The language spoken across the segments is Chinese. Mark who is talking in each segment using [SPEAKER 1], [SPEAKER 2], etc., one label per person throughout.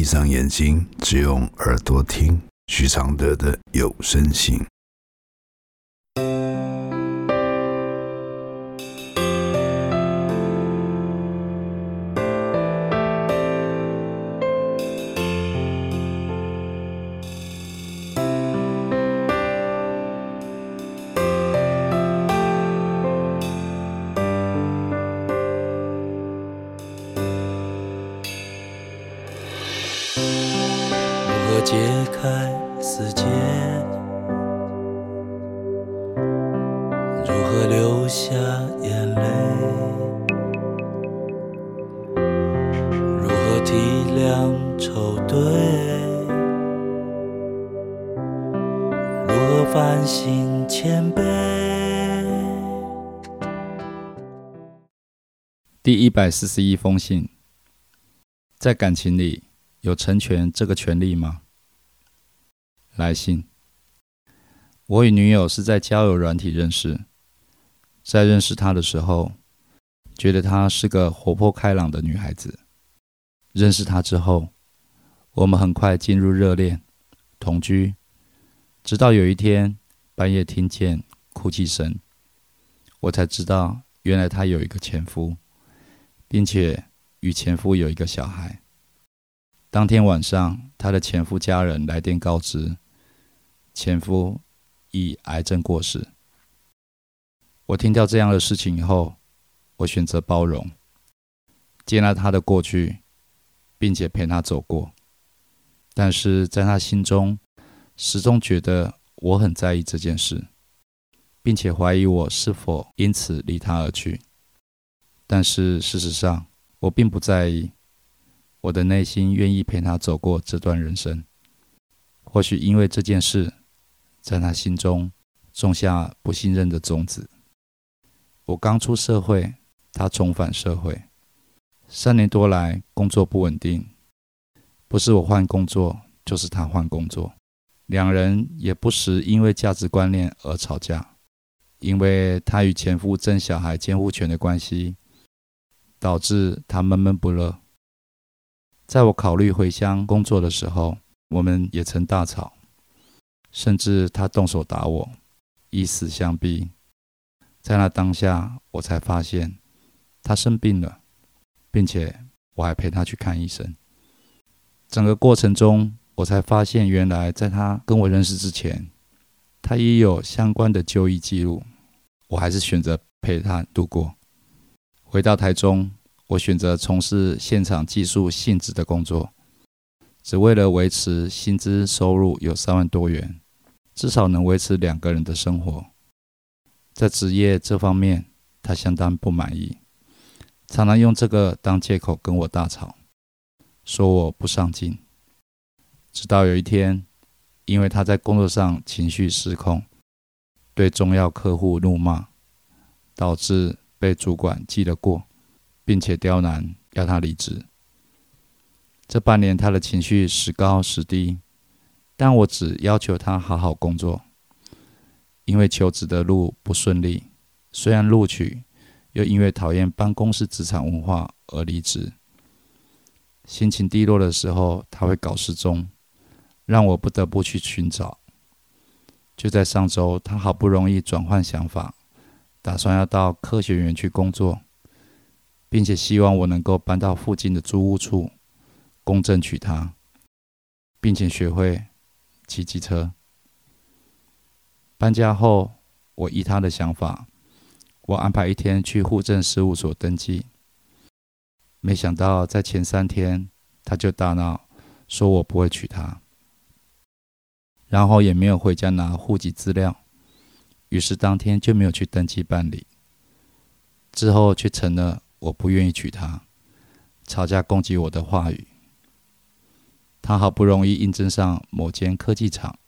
[SPEAKER 1] 闭上眼睛，只用耳朵听徐常德的有声信。
[SPEAKER 2] 开死结，如何流下眼泪？如何体谅丑对？如何反省谦卑？
[SPEAKER 3] 第一百四十一封信，在感情里有成全这个权利吗？来信。我与女友是在交友软体认识，在认识她的时候，觉得她是个活泼开朗的女孩子。认识她之后，我们很快进入热恋，同居，直到有一天半夜听见哭泣声，我才知道原来她有一个前夫，并且与前夫有一个小孩。当天晚上，她的前夫家人来电告知。前夫以癌症过世。我听到这样的事情以后，我选择包容，接纳他的过去，并且陪他走过。但是在他心中，始终觉得我很在意这件事，并且怀疑我是否因此离他而去。但是事实上，我并不在意。我的内心愿意陪他走过这段人生。或许因为这件事。在他心中种下不信任的种子。我刚出社会，他重返社会，三年多来工作不稳定，不是我换工作，就是他换工作。两人也不时因为价值观念而吵架，因为他与前夫争小孩监护权的关系，导致他闷闷不乐。在我考虑回乡工作的时候，我们也曾大吵。甚至他动手打我，以死相逼。在那当下，我才发现他生病了，并且我还陪他去看医生。整个过程中，我才发现，原来在他跟我认识之前，他已有相关的就医记录。我还是选择陪他度过。回到台中，我选择从事现场技术性质的工作。只为了维持薪资收入有三万多元，至少能维持两个人的生活。在职业这方面，他相当不满意，常常用这个当借口跟我大吵，说我不上进。直到有一天，因为他在工作上情绪失控，对重要客户怒骂，导致被主管记了过，并且刁难要他离职。这半年，他的情绪时高时低，但我只要求他好好工作。因为求职的路不顺利，虽然录取，又因为讨厌办公室职场文化而离职。心情低落的时候，他会搞失踪，让我不得不去寻找。就在上周，他好不容易转换想法，打算要到科学园去工作，并且希望我能够搬到附近的租屋处。公证娶她，并且学会骑机车。搬家后，我依他的想法，我安排一天去户政事务所登记。没想到在前三天，他就大闹，说我不会娶她，然后也没有回家拿户籍资料，于是当天就没有去登记办理。之后却成了我不愿意娶她，吵架攻击我的话语。他好不容易应征上某间科技厂，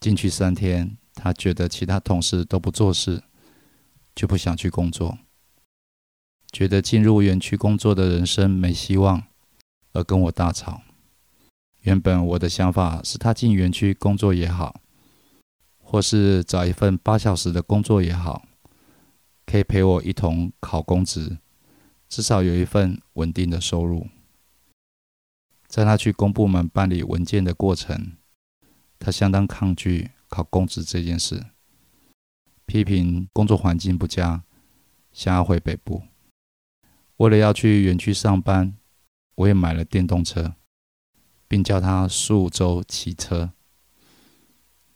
[SPEAKER 3] 进去三天，他觉得其他同事都不做事，就不想去工作，觉得进入园区工作的人生没希望，而跟我大吵。原本我的想法是他进园区工作也好，或是找一份八小时的工作也好，可以陪我一同考公职，至少有一份稳定的收入。在他去公部门办理文件的过程，他相当抗拒考公职这件事，批评工作环境不佳，想要回北部。为了要去园区上班，我也买了电动车，并叫他数周骑车。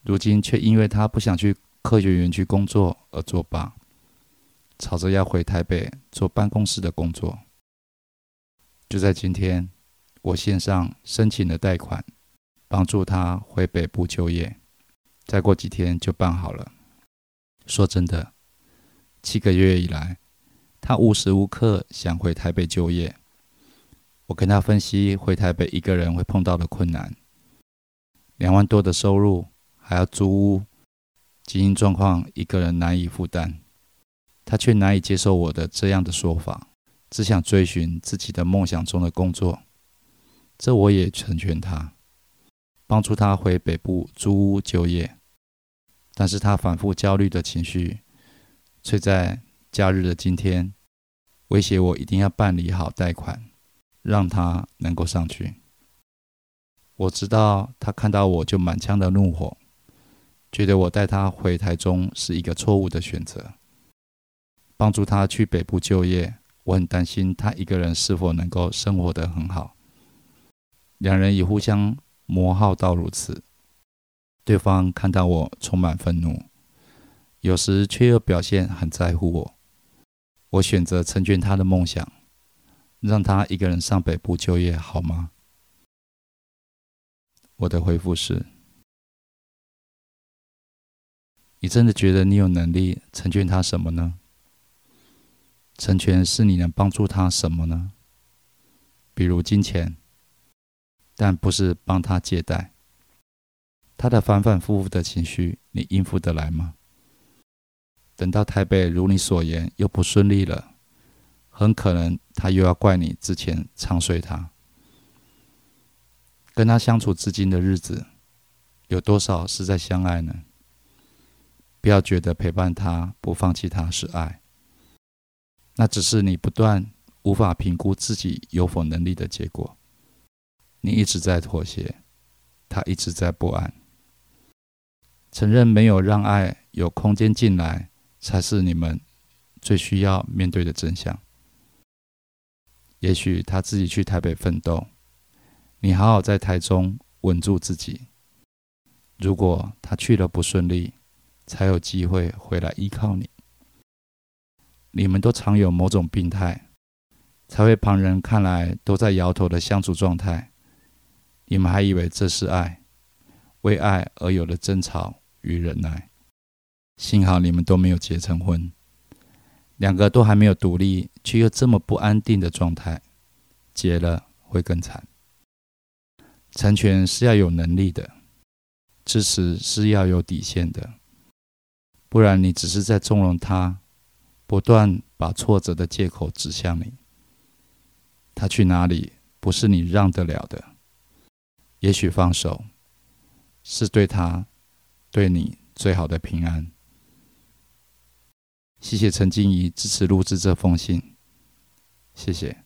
[SPEAKER 3] 如今却因为他不想去科学园区工作而作罢，吵着要回台北做办公室的工作。就在今天，我线上申请了贷款，帮助他回北部就业。再过几天就办好了。说真的，七个月以来，他无时无刻想回台北就业。我跟他分析回台北一个人会碰到的困难：两万多的收入，还要租屋，经营状况一个人难以负担。他却难以接受我的这样的说法。只想追寻自己的梦想中的工作，这我也成全他，帮助他回北部租屋就业。但是他反复焦虑的情绪，却在假日的今天威胁我一定要办理好贷款，让他能够上去。我知道他看到我就满腔的怒火，觉得我带他回台中是一个错误的选择，帮助他去北部就业。我很担心他一个人是否能够生活得很好。两人已互相磨耗到如此，对方看到我充满愤怒，有时却又表现很在乎我。我选择成全他的梦想，让他一个人上北部就业，好吗？我的回复是：你真的觉得你有能力成全他什么呢？成全是你能帮助他什么呢？比如金钱，但不是帮他借贷。他的反反复复的情绪，你应付得来吗？等到台北如你所言又不顺利了，很可能他又要怪你之前唱衰他。跟他相处至今的日子，有多少是在相爱呢？不要觉得陪伴他不放弃他是爱。那只是你不断无法评估自己有否能力的结果。你一直在妥协，他一直在不安。承认没有让爱有空间进来，才是你们最需要面对的真相。也许他自己去台北奋斗，你好好在台中稳住自己。如果他去了不顺利，才有机会回来依靠你。你们都常有某种病态，才会旁人看来都在摇头的相处状态。你们还以为这是爱，为爱而有了争吵与忍耐。幸好你们都没有结成婚，两个都还没有独立，却又这么不安定的状态，结了会更惨。成全是要有能力的，支持是要有底线的，不然你只是在纵容他。不断把挫折的借口指向你，他去哪里不是你让得了的？也许放手是对他、对你最好的平安。谢谢陈静怡支持录制这封信，谢谢。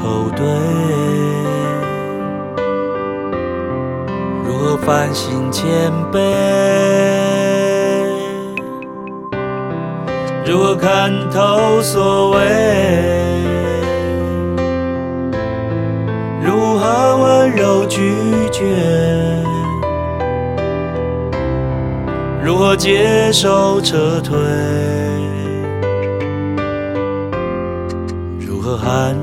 [SPEAKER 3] 愁对？如何反省谦卑？如何看透所谓？如何温柔拒绝？如何接受撤退？如何喊